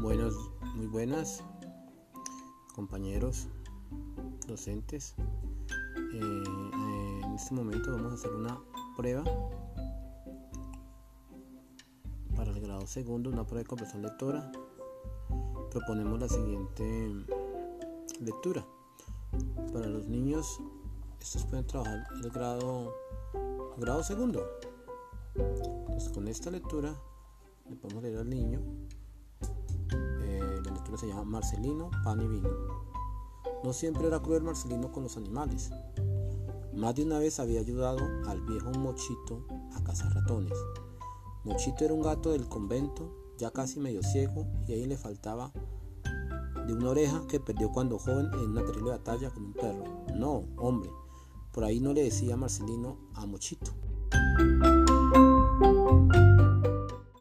Buenas, muy buenas, compañeros, docentes. Eh, en este momento vamos a hacer una prueba para el grado segundo, una prueba de comprensión lectora. Proponemos la siguiente lectura. Para los niños, estos pueden trabajar el grado, grado segundo. Entonces, con esta lectura le podemos leer al niño. Se llama Marcelino, pan y vino. No siempre era cruel Marcelino con los animales. Más de una vez había ayudado al viejo Mochito a cazar ratones. Mochito era un gato del convento, ya casi medio ciego, y ahí le faltaba de una oreja que perdió cuando joven en una terrible batalla con un perro. No, hombre, por ahí no le decía Marcelino a Mochito.